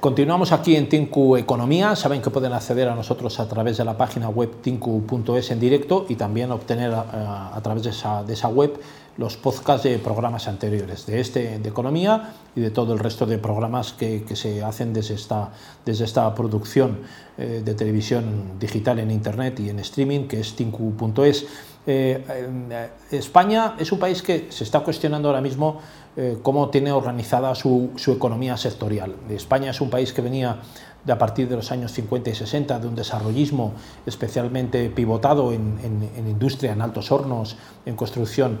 Continuamos aquí en Tinku Economía. Saben que pueden acceder a nosotros a través de la página web tinku.es en directo y también obtener a, a través de esa, web los podcasts de programas anteriores, de este de economía y de todo el resto de programas que, que se hacen desde esta, desde esta producción eh, de televisión digital en Internet y en streaming, que es tinku.es. Eh, eh, España es un país que se está cuestionando ahora mismo eh, cómo tiene organizada su, economía sectorial. España es un país que venía de a partir de los años 50 y 60 de un desarrollismo especialmente pivotado en, industria, en altos hornos, en construcción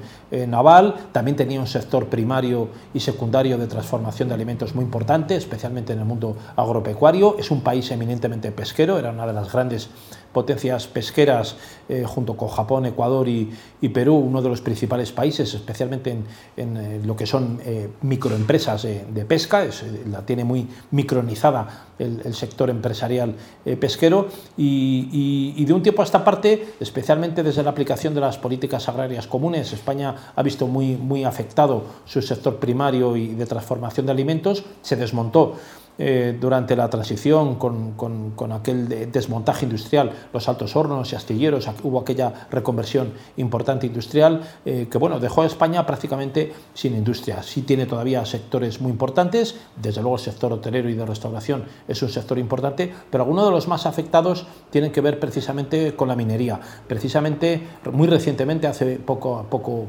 naval. También tenía un sector primario y secundario de transformación de alimentos muy importante, especialmente en el mundo agropecuario. Es un país eminentemente pesquero, era una de las grandes potencias pesqueras eh, junto con Japón, Ecuador y, Perú, uno de los principales países, especialmente en, eh, lo que son eh, microempresas de pesca, es, la tiene muy micronizada el, sector empresarial pesquero y, y, y, de un tiempo a esta parte, especialmente desde la aplicación de las políticas agrarias comunes, España ha visto muy, muy afectado su sector primario y de transformación de alimentos, se desmontó eh, durante la transición con, con, aquel desmontaje industrial, los altos hornos y astilleros, hubo aquella reconversión importante industrial eh, que bueno, dejó a España prácticamente sin industria. Sí tiene todavía sectores muy importantes, desde luego el sector hotelero y de restauración es un sector importante, pero algunos de los más afectados tienen que ver precisamente con la minería. Precisamente, muy recientemente, hace poco,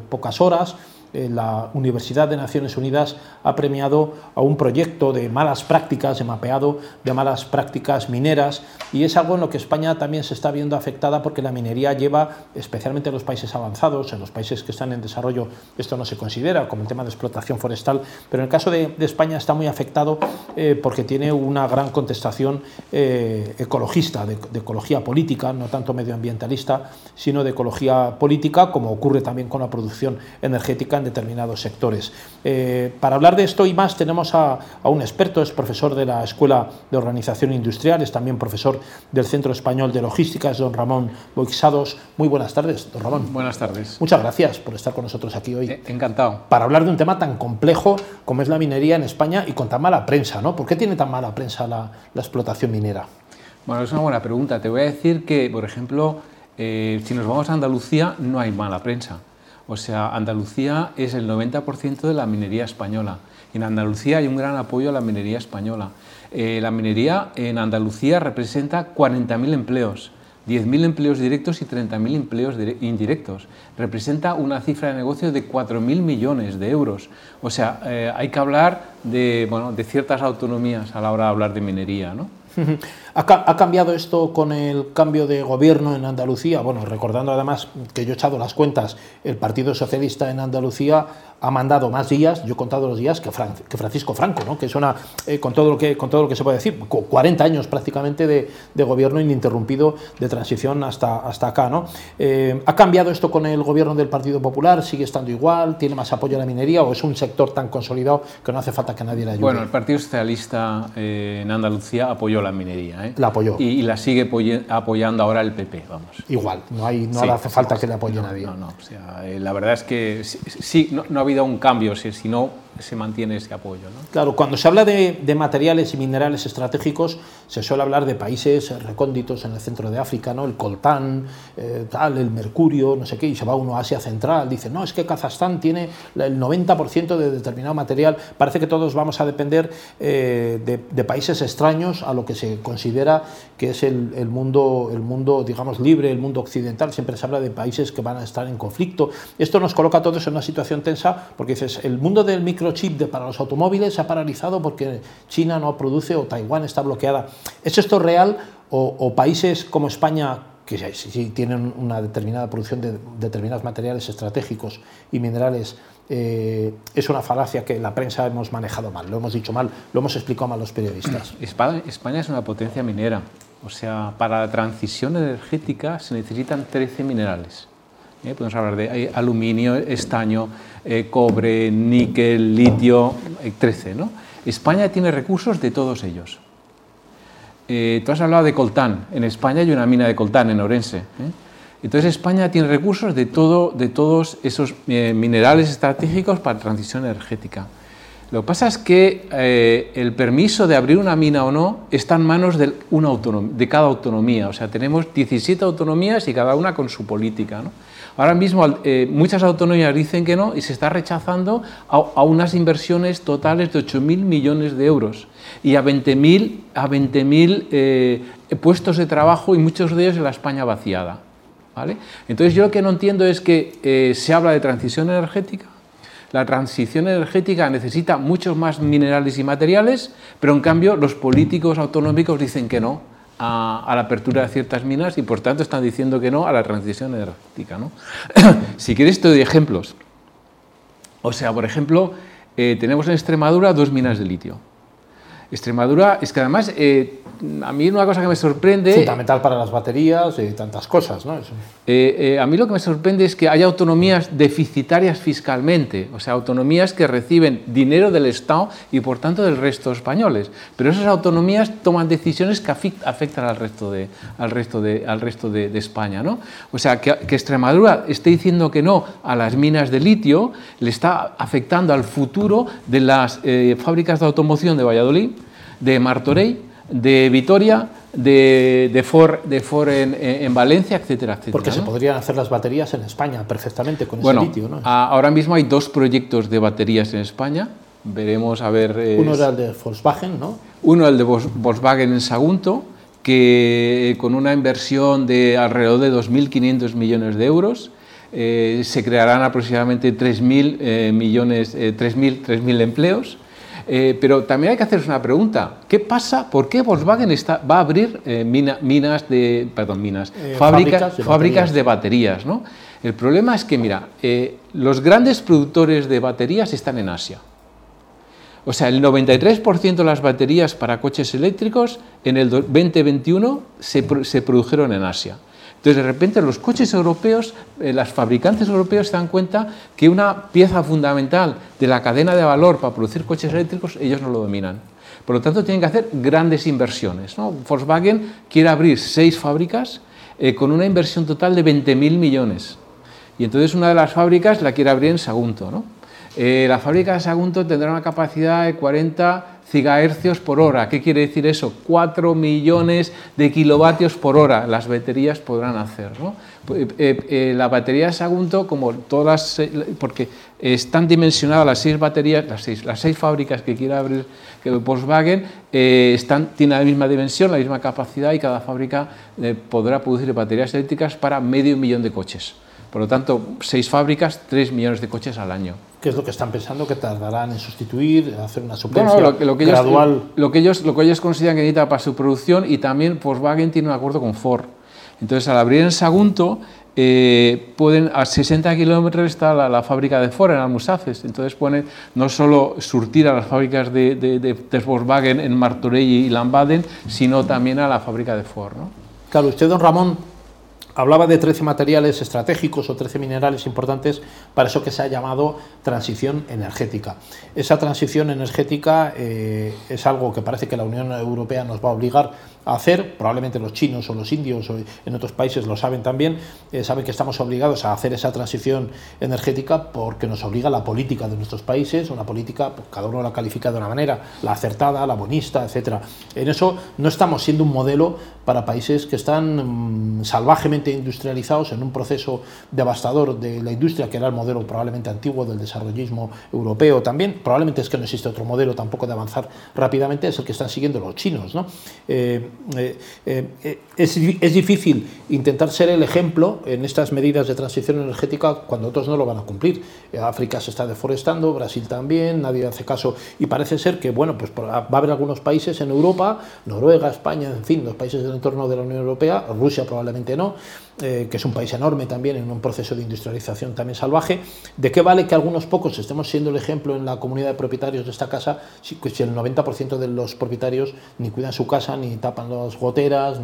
pocas horas, la Universidad de Naciones Unidas ha premiado a un proyecto de malas prácticas, de mapeado de malas prácticas mineras, y es algo en lo que España también se está viendo afectada porque la minería lleva, especialmente en los países avanzados, en los países que están en desarrollo, esto no se considera como el tema de explotación forestal, pero en el caso de, de España está muy afectado eh, porque tiene una gran contestación eh, ecologista, de, de ecología política, no tanto medioambientalista, sino de ecología política, como ocurre también con la producción energética en determinados sectores. Eh, para hablar de esto y más tenemos a, a, un experto, es profesor de la Escuela de Organización Industrial, es también profesor del Centro Español de Logística, es don Ramón Boixados. Muy buenas tardes, don Ramón. Buenas tardes. Muchas gracias por estar con nosotros aquí hoy. Eh, encantado. Para hablar de un tema tan complejo como es la minería en España y con tan mala prensa, ¿no? ¿Por qué tiene tan mala prensa la, la explotación minera? Bueno, es una buena pregunta. Te voy a decir que, por ejemplo, eh, si nos vamos a Andalucía, no hay mala prensa. O sea, Andalucía es el 90% de la minería española. En Andalucía hay un gran apoyo a la minería española. Eh, la minería en Andalucía representa 40.000 empleos, 10.000 empleos directos y 30.000 empleos indirectos. Representa una cifra de negocio de 4.000 millones de euros. O sea, eh, hay que hablar de, bueno, de ciertas autonomías a la hora de hablar de minería. ¿no? ¿Ha, cambiado esto con el cambio de gobierno en Andalucía? Bueno, recordando además que yo he echado las cuentas, el Partido Socialista en Andalucía ha mandado más días, yo he contado los días, que, Fran, que Francisco Franco, ¿no? que es una, eh, con, todo lo que, con todo lo que se puede decir, 40 años prácticamente de, de gobierno ininterrumpido de transición hasta, hasta acá. ¿no? Eh, ¿Ha cambiado esto con el gobierno del Partido Popular? ¿Sigue estando igual? ¿Tiene más apoyo a la minería o es un sector tan consolidado que no hace falta que nadie le ayude? Bueno, el Partido Socialista eh, en Andalucía apoyó la minería. ¿eh? La apoyó. Y, y, la sigue apoyando ahora el PP, vamos. Igual, no, hay, no sí, hace falta que le apoye no, nadie. No, no, o sea, la verdad es que sí, no, no ha habido un cambio, si, si no se mantiene ese apoyo. ¿no? Claro, cuando se habla de, materiales y minerales estratégicos, se suele hablar de países recónditos en el centro de África, ¿no? el coltán, eh, tal, el mercurio, no sé qué, y se va uno a Asia Central, dice, no, es que Kazajstán tiene el 90% de determinado material, parece que todos vamos a depender eh, de, de, países extraños a lo que se considera que es el, el, mundo, el mundo, digamos, libre, el mundo occidental, siempre se habla de países que van a estar en conflicto. Esto nos coloca a todos en una situación tensa, porque dices, el mundo del micro microchip de, para los automóviles se ha paralizado porque China no produce o Taiwán está bloqueada. ¿Es esto real o, países como España que sí, tienen una determinada producción de determinados materiales estratégicos y minerales, eh, es una falacia que la prensa hemos manejado mal, lo hemos dicho mal, lo hemos explicado mal los periodistas. España es una potencia minera, o sea, para la transición energética se necesitan 13 minerales. ¿Eh? Podemos hablar de aluminio, estaño, eh, cobre, níquel, litio, 13. ¿no? España tiene recursos de todos ellos. Eh, tú has hablado de coltán. En España hay una mina de coltán en Orense. ¿eh? Entonces España tiene recursos de, todo, de todos esos eh, minerales estratégicos para transición energética. Lo que pasa es que eh, el permiso de abrir una mina o no está en manos de, una de cada autonomía. O sea, tenemos 17 autonomías y cada una con su política. ¿no? Ahora mismo eh, muchas autonomías dicen que no y se está rechazando a, unas inversiones totales de 8.000 millones de euros y a 20.000 a 20 eh, puestos de trabajo y muchos de ellos en la España vaciada. ¿vale? Entonces yo lo que no entiendo es que eh, se habla de transición energética, la transición energética necesita muchos más minerales y materiales, pero en cambio los políticos autonómicos dicen que no, a, la apertura de ciertas minas y por tanto están diciendo que no a la transición energética. ¿no? si quieres te doy ejemplos. O sea, por ejemplo, eh, tenemos en Extremadura dos minas de litio. Extremadura es que además eh, a mí una cosa que me sorprende... Fundamental para las baterías y tantas cosas, ¿no? Eh, eh, a mí lo que me sorprende es que haya autonomías deficitarias fiscalmente, o sea, autonomías que reciben dinero del Estado y por tanto del resto de españoles. Pero esas autonomías toman decisiones que afectan al resto de, al resto de, al resto de, España, ¿no? O sea, que, que Extremadura esté diciendo que no a las minas de litio le está afectando al futuro de las eh, fábricas de automoción de Valladolid, de Martorell, de Vitoria, de, de Ford, de Ford en, Valencia, etcétera, etcétera. Porque se podrían hacer las baterías en España perfectamente con ese litio, ¿no? ahora mismo hay dos proyectos de baterías en España. Veremos a ver. Uno era el de Volkswagen, ¿no? Uno el de Volkswagen en Sagunto, que con una inversión de alrededor de 2.500 millones de euros. Eh, se crearán aproximadamente 3.000 eh, millones, 3.000 eh, empleos eh, pero también hay que hacerse una pregunta. ¿Qué pasa? ¿Por qué Volkswagen está, va a abrir eh, minas de, perdón, minas, eh, fábricas, fábricas, de baterías? ¿no? El problema es que, mira, los grandes productores de baterías están en Asia. O sea, el 93% de las baterías para coches eléctricos en el 2021 se, se produjeron en Asia. Entonces, de repente, los coches europeos, eh, las fabricantes europeos se dan cuenta que una pieza fundamental de la cadena de valor para producir coches eléctricos, ellos no lo dominan. Por lo tanto, tienen que hacer grandes inversiones. Volkswagen quiere abrir seis fábricas eh, con una inversión total de 20.000 millones. Y entonces una de las fábricas la quiere abrir en Sagunto. ¿no? Eh, la fábrica de Sagunto tendrá una capacidad de 40 gigahercios por hora. ¿Qué quiere decir eso? 4 millones de kilovatios por hora las baterías podrán hacer. ¿no? Eh, eh, eh, la batería de Sagunto, como todas, porque están dimensionadas las seis baterías, las seis, las seis fábricas que quiere abrir Volkswagen, están, tienen la misma dimensión, la misma capacidad y cada fábrica podrá producir baterías eléctricas para medio millón de coches. Por lo tanto, seis fábricas, tres millones de coches al año. ¿Qué es lo que están pensando que tardarán en sustituir, hacer una suplencia lo, que gradual? lo, que ellos, lo que ellos consideran que necesita para su producción y también Volkswagen tiene un acuerdo con Ford. Entonces, al abrir en Sagunto, eh, pueden, a 60 kilómetros está la, fábrica de Ford en Almusafes, entonces pueden no solo surtir a las fábricas de, de, Volkswagen en Martorell y Lambaden, sino también a la fábrica de Ford. ¿no? Claro, usted, don Ramón, Hablaba de 13 materiales estratégicos o 13 minerales importantes para eso que se ha llamado transición energética. Esa transición energética eh, es algo que parece que la Unión Europea nos va a obligar a hacer, probablemente los chinos o los indios o en otros países lo saben también, eh, saben que estamos obligados a hacer esa transición energética porque nos obliga la política de nuestros países, una política, pues, cada uno la califica de una manera, la acertada, la bonista, etc. En eso no estamos siendo un modelo para países que están mm, salvajemente industrializados en un proceso devastador de la industria, que era el modelo probablemente antiguo del desarrollismo europeo también, probablemente es que no existe otro modelo tampoco de avanzar rápidamente, es el que están siguiendo los chinos. ¿no? Eh, eh, eh, es, es, difícil intentar ser el ejemplo en estas medidas de transición energética cuando otros no lo van a cumplir. África se está deforestando, Brasil también, nadie hace caso y parece ser que bueno, pues va a haber algunos países en Europa, Noruega, España, en fin, los países del entorno de la Unión Europea, Rusia probablemente no, eh, que es un país enorme también en un proceso de industrialización también salvaje. ¿De qué vale que algunos pocos estemos siendo el ejemplo en la comunidad de propietarios de esta casa si, si el 90% de los propietarios ni cuidan su casa, ni tapan las goteras,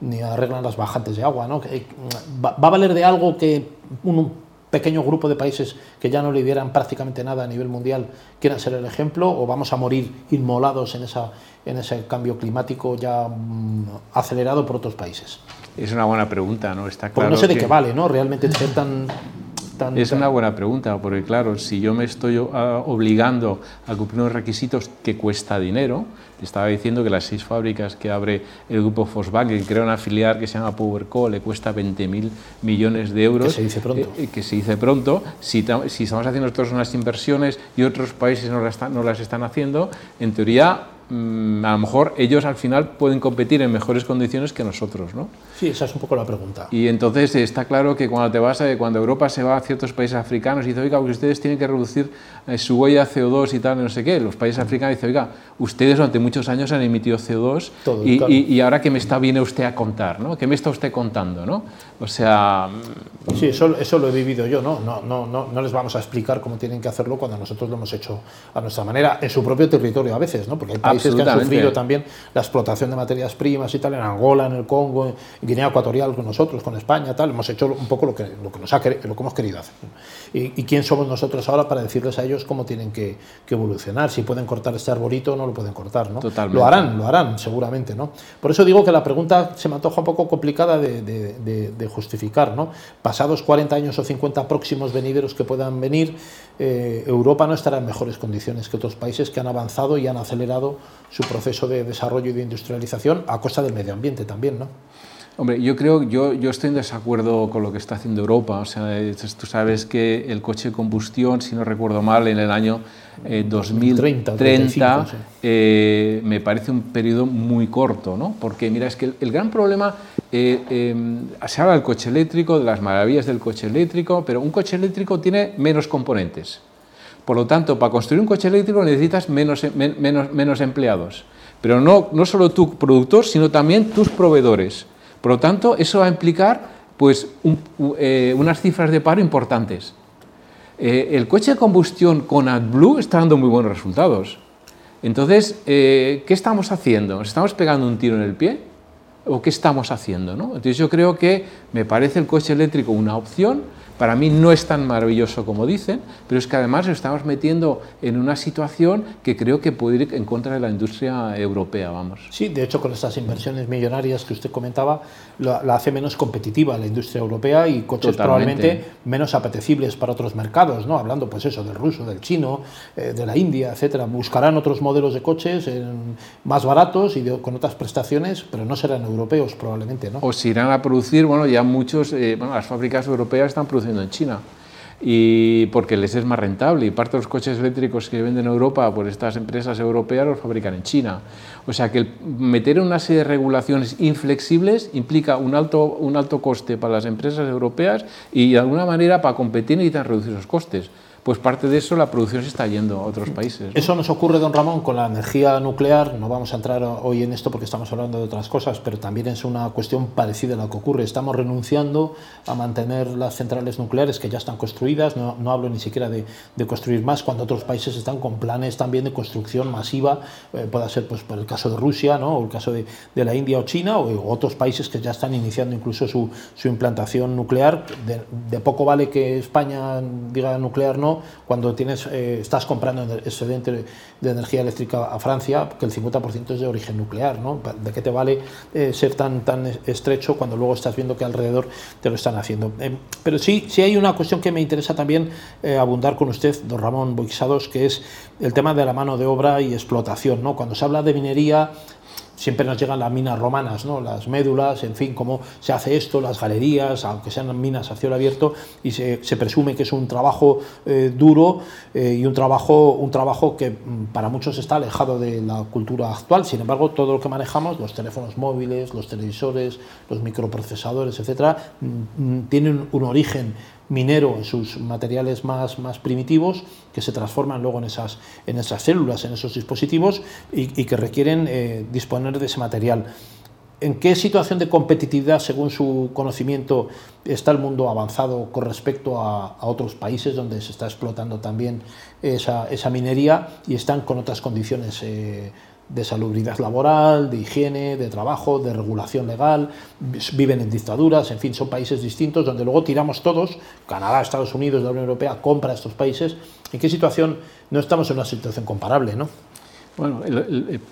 ni, arreglan las bajantes de agua? ¿no? ¿Va, ¿Va a valer de algo que un pequeño grupo de países que ya no le dieran prácticamente nada a nivel mundial quieran ser el ejemplo o vamos a morir inmolados en ese cambio climático ya mm, acelerado por otros países? Es una buena pregunta, ¿no? Está claro. no sé de qué vale, ¿no? Realmente ser tan. Es una buena pregunta, porque claro, si yo me estoy ah, obligando a cumplir unos requisitos que cuesta dinero, te estaba diciendo que las seis fábricas que abre el grupo Volkswagen, crea una filial que se llama PowerCo, le cuesta 20.000 millones de euros. Que se dice pronto. Eh, que se dice pronto. Si, si, estamos haciendo nosotros unas inversiones y otros países no las, no las están haciendo, en teoría Mm, a lo mejor ellos al final pueden competir en mejores condiciones que nosotros, ¿no? Sí, esa es un poco la pregunta. Y entonces está claro que cuando te vas, a, cuando Europa se va a ciertos países africanos y dice, oiga, ustedes tienen que reducir eh, su huella CO2 y tal, no sé qué, los países africanos dicen, oiga, ustedes durante muchos años han emitido CO2 y, y, ahora que me está viene usted a contar, ¿no? ¿Qué me está usted contando, no? O sea... Mm, sí, eso, eso lo he vivido yo, ¿no? No, no, no, no les vamos a explicar cómo tienen que hacerlo cuando nosotros lo hemos hecho a nuestra manera, en su propio territorio a veces, ¿no? Porque hay países que han sufrido también la explotación de materias primas y tal, en Angola, en el Congo, en Guinea Ecuatorial, con nosotros, con España, tal, hemos hecho un poco lo que, lo que, nos ha, lo que hemos querido hacer. ¿Y, quién somos nosotros ahora para decirles a ellos cómo tienen que, evolucionar? Si pueden cortar este arbolito o no lo pueden cortar, ¿no? Lo harán, lo harán, seguramente, ¿no? Por eso digo que la pregunta se me antoja un poco complicada de, justificar, ¿no? Pasados 40 años o 50 próximos venideros que puedan venir, eh, Europa no estará en mejores condiciones que otros países que han avanzado y han acelerado su proceso de desarrollo y de industrialización a costa del medio ambiente también, ¿no? Hombre, yo creo, yo, yo estoy en desacuerdo con lo que está haciendo Europa. O sea, tú sabes que el coche de combustión, si no recuerdo mal, en el año 2030 eh, eh, me parece un periodo muy corto, ¿no? Porque mira, es que el, gran problema, eh, se habla del coche eléctrico, de las maravillas del coche eléctrico, pero un coche eléctrico tiene menos componentes. Por lo tanto, para construir un coche eléctrico necesitas menos, menos, menos empleados. Pero no, no solo tu productor, sino también tus proveedores. Por lo tanto, eso va a implicar pues, eh, unas cifras de paro importantes. Eh, el coche de combustión con AdBlue está dando muy buenos resultados. Entonces, eh, ¿qué estamos haciendo? ¿Nos estamos pegando un tiro en el pie? ¿O qué estamos haciendo? Entonces yo creo que me parece el coche eléctrico una opción, para mí no es tan maravilloso como dicen, pero es que además estamos metiendo en una situación que creo que puede ir en contra de la industria europea, vamos. Sí, de hecho con estas inversiones millonarias que usted comentaba, la, hace menos competitiva la industria europea y coches probablemente menos apetecibles para otros mercados, ¿no? Hablando pues eso del ruso, del chino, eh, de la India, etcétera. Buscarán otros modelos de coches más baratos y con otras prestaciones, pero no serán europeos probablemente, ¿no? O se irán a producir, bueno, ya muchos, eh, bueno, las fábricas europeas están produciendo en China. Y porque les es más rentable y parte de los coches eléctricos que venden en Europa por estas empresas europeas los fabrican en China. O sea que meter una serie de regulaciones inflexibles implica un alto, un alto coste para las empresas europeas y de alguna manera para competir necesitan reducir esos costes pues parte de eso la producción se está yendo a otros países. Eso nos ocurre, don Ramón, con la energía nuclear. No vamos a entrar hoy en esto porque estamos hablando de otras cosas, pero también es una cuestión parecida a lo que ocurre. Estamos renunciando a mantener las centrales nucleares que ya están construidas. No, hablo ni siquiera de, construir más, cuando otros países están con planes también de construcción masiva. Eh, pueda ser pues, por el caso de Rusia, ¿no? o el caso de, la India o China, o, otros países que ya están iniciando incluso su, su implantación nuclear. De, de poco vale que España diga nuclear no cuando tienes, eh, estás comprando excedente de energía eléctrica a Francia, que el 50% es de origen nuclear. ¿no? ¿De qué te vale eh, ser tan, tan estrecho cuando luego estás viendo que alrededor te lo están haciendo? Eh, pero sí, sí hay una cuestión que me interesa también abundar con usted, don Ramón Boixados, que es el tema de la mano de obra y explotación. ¿no? Cuando se habla de minería, siempre nos llegan las minas romanas, ¿no? las médulas, en fin, cómo se hace esto, las galerías, aunque sean minas a cielo abierto, y se, presume que es un trabajo eh, duro eh, y un trabajo, un trabajo que mm, para muchos está alejado de la cultura actual. Sin embargo, todo lo que manejamos, los teléfonos móviles, los televisores, los microprocesadores, etcétera, mm, mm, tienen un origen minero en sus materiales más, más primitivos que se transforman luego en esas, en esas células, en esos dispositivos y, que requieren eh, disponer de ese material. ¿En qué situación de competitividad, según su conocimiento, está el mundo avanzado con respecto a, otros países donde se está explotando también esa, esa minería y están con otras condiciones eh, de salubridad laboral, de higiene, de trabajo, de regulación legal, viven en dictaduras, en fin, son países distintos donde luego tiramos todos, Canadá, Estados Unidos, la Unión Europea compra estos países. ¿En qué situación? No estamos en una situación comparable, ¿no? Bueno,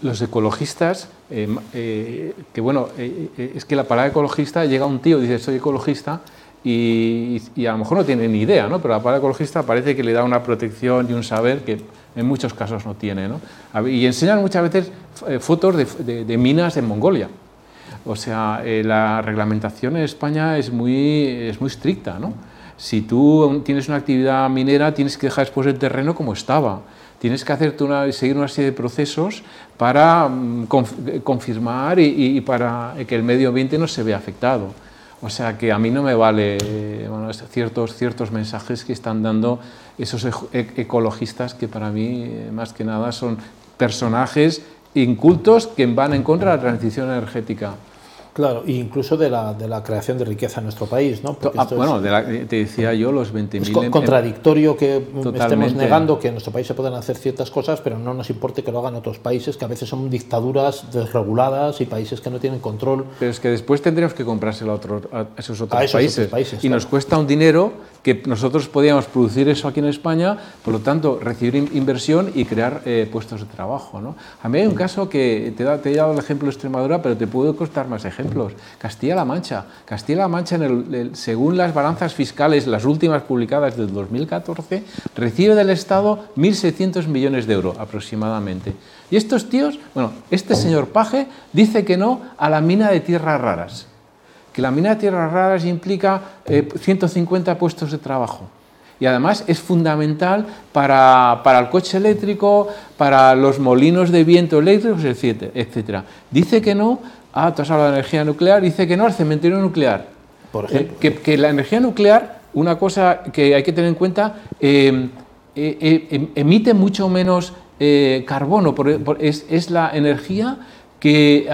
los ecologistas, eh, eh, que bueno, eh, es que la palabra ecologista llega un tío, dice soy ecologista, y, a lo mejor no tiene ni idea, ¿no? pero la palabra ecologista parece que le da una protección y un saber que en muchos casos no tiene. ¿no? Y enseñan muchas veces eh, fotos de, minas en Mongolia. O sea, eh, la reglamentación en España es muy, es muy estricta. ¿no? Si tú tienes una actividad minera, tienes que dejar después el terreno como estaba. Tienes que hacerte una, seguir una serie de procesos para mm, confirmar y para que el medio ambiente no se vea afectado. O sea que a mí no me vale ciertos, ciertos mensajes que están dando esos e-, ecologistas que para mí eh, más que nada son personajes incultos que van en contra de la transición energética. Claro, e incluso de la, de la creación de riqueza en nuestro país, ¿no? Ah, bueno, te decía yo los 20.000... Es em- contradictorio que estemos negando que en nuestro país se pueden hacer ciertas cosas, pero no nos importe que lo hagan otros países, que a veces son dictaduras desreguladas y países que no tienen control. Pero es que después tendríamos que comprárselo a, otro, a esos otros países. y nos cuesta un dinero que nosotros podíamos producir eso aquí en España, por lo tanto, recibir inversión y crear eh, puestos de trabajo. ¿no? A mí hay un caso que te, te he dado el ejemplo de Extremadura, pero te puedo costar más ejemplos. Castilla-La Mancha. Castilla-La Mancha, según las balanzas fiscales, las últimas publicadas del 2014, recibe del Estado 1.600 millones de euros aproximadamente. Y estos tíos, bueno, este señor Paje dice que no a la mina de tierras raras que la mina de tierras raras implica 150 eh, puestos de trabajo. Y además es fundamental para, para, el coche eléctrico, para los molinos de viento eléctricos, etc. Dice que no, ah, tú has hablado de energía nuclear, dice que no al cementerio nuclear. Por ejemplo. que, que, la energía nuclear, una cosa que hay que tener en cuenta, em, eh, em, emite mucho menos eh, carbono, es, es, la energía que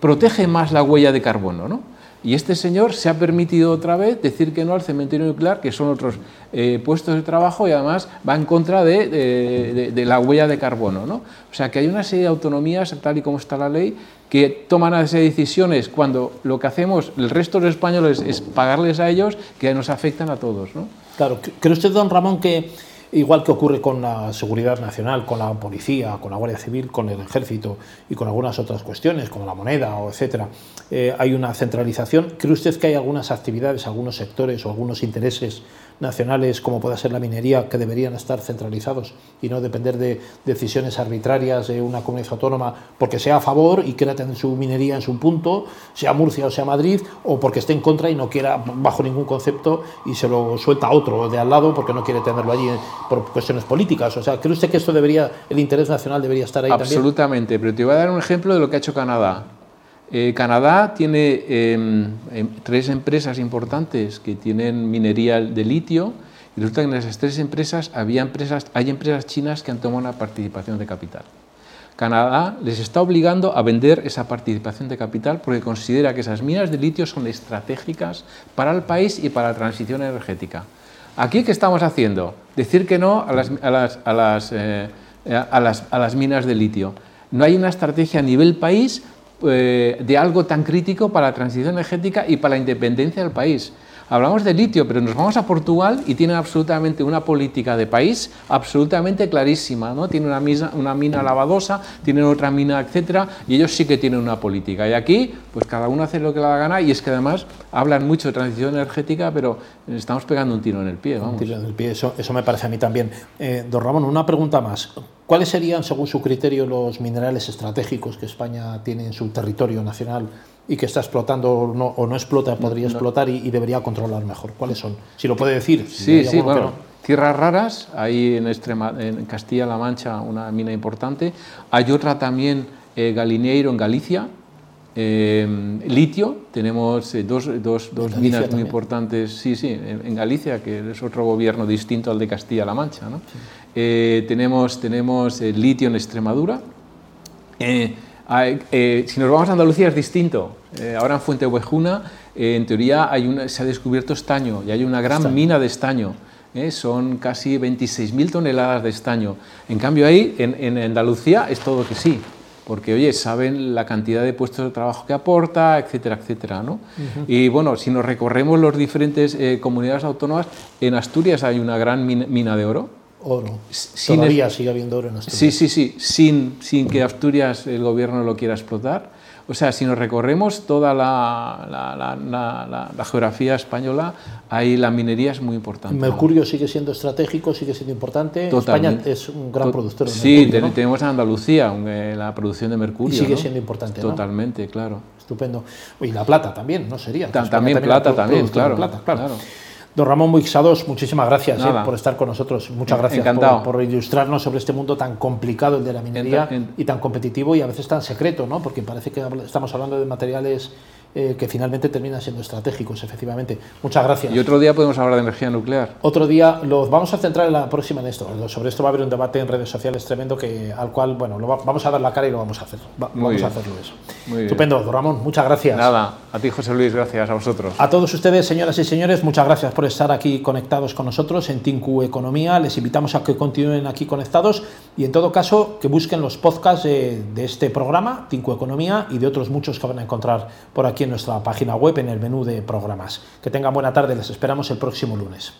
protege más la huella de carbono. ¿no? Y este señor se ha permitido otra vez decir que no al cementerio nuclear, que son otros eh, puestos de trabajo y además va en contra de, la huella de carbono. ¿no? O sea que hay una serie de autonomías, tal y como está la ley, que toman esas decisiones cuando lo que hacemos el resto de los españoles es pagarles a ellos, que nos afectan a todos. ¿no? Claro, ¿cree usted, don Ramón, que Igual que ocurre con la seguridad nacional, con la policía, con la Guardia Civil, con el ejército y con algunas otras cuestiones, como la moneda o etcétera, eh, hay una centralización. ¿Cree usted que hay algunas actividades, algunos sectores o algunos intereses nacionales, como pueda ser la minería, que deberían estar centralizados y no depender de decisiones arbitrarias de una comunidad autónoma porque sea a favor y quiera tener su minería en su punto, sea Murcia o sea Madrid, o porque esté en contra y no quiera bajo ningún concepto y se lo suelta a otro de al lado porque no quiere tenerlo allí por cuestiones políticas. O sea, ¿cree usted que esto debería, el interés nacional debería estar ahí también? Absolutamente, pero te voy a dar un ejemplo de lo que ha hecho Canadá. Eh, Canadá tiene em, em, tres empresas importantes que tienen minería de litio y resulta que en esas tres empresas, había empresas hay empresas chinas que han tomado una participación de capital. Canadá les está obligando a vender esa participación de capital porque considera que esas minas de litio son estratégicas para el país y para la transición energética. Aquí, ¿qué estamos haciendo? Decir que no a las, a las, a las, eh, a las, a las minas de litio. No hay una estrategia a nivel país eh, de algo tan crítico para la transición energética y para la independencia del país. Hablamos de litio, pero nos vamos a Portugal y tienen absolutamente una política de país absolutamente clarísima, ¿no? Tienen una, mina, una mina lavadosa, tienen otra mina, etcétera, y ellos sí que tienen una política. Y aquí, pues cada uno hace lo que le da gana, y es que además hablan mucho de transición energética, pero estamos pegando un tiro en el pie, Un tiro en el pie, eso, eso me parece a mí también. Eh, don Ramón, una pregunta más. ¿Cuáles serían, según su criterio, los minerales estratégicos que España tiene en su territorio nacional y que está explotando o no, o no explota, podría explotar y, debería controlar mejor? ¿Cuáles son? Si lo puede decir. Sí, sí, bueno. Tierras raras, hay en, en Castilla-La Mancha una mina importante. Hay otra también, eh, Galineiro, en Galicia. Eh, litio, tenemos eh, dos, dos, dos minas muy importantes, sí, sí, en, Galicia, que es otro gobierno distinto al de Castilla-La Mancha. ¿no? tenemos tenemos litio en Extremadura. Eh, si nos vamos a Andalucía es distinto. Eh, ahora en Fuente eh, en teoría, hay se ha descubierto estaño y hay una gran mina de estaño. son casi 26.000 toneladas de estaño. En cambio, ahí, en, Andalucía, es todo que sí. Porque, oye, saben la cantidad de puestos de trabajo que aporta, etcétera, etcétera. ¿no? Y bueno, si nos recorremos las diferentes comunidades autónomas, en Asturias hay una gran mina de oro, oro. Todavía sigue habiendo oro en Asturias. Sí, sí, sí, sin, sin que Asturias el gobierno lo quiera explotar. O sea, si nos recorremos toda la, la, la, geografía española, ahí la minería es muy importante. Mercurio sigue siendo estratégico, sigue siendo importante. España es un gran productor de sí, mercurio. Sí, tenemos en Andalucía eh, la producción de mercurio. Y sigue siendo importante. Totalmente, claro. Estupendo. Y la plata también, ¿no sería? también, plata, también, claro. claro. claro. Don Ramón Muixados, muchísimas gracias eh, por estar con nosotros. Muchas gracias por, ilustrarnos sobre este mundo tan complicado, el de la minería, y tan competitivo y a veces tan secreto, ¿no? porque parece que estamos hablando de materiales eh, que finalmente terminan siendo estratégicos, efectivamente. Muchas gracias. Y otro día podemos hablar de energía nuclear. Otro día los vamos a centrar en la próxima en esto. Sobre esto va a haber un debate en redes sociales tremendo que al cual, bueno, lo vamos a dar la cara y lo vamos a hacer. vamos a hacerlo eso. Muy Estupendo, Ramón, muchas gracias. Nada, a ti José Luis, gracias a vosotros. A todos ustedes, señoras y señores, muchas gracias por estar aquí conectados con nosotros en Tinku Economía. Les invitamos a que continúen aquí conectados y en todo caso que busquen los podcasts de, este programa, Tinku Economía, y de otros muchos que van a encontrar por aquí en nuestra página web en el menú de programas. Que tengan buena tarde, les esperamos el próximo lunes.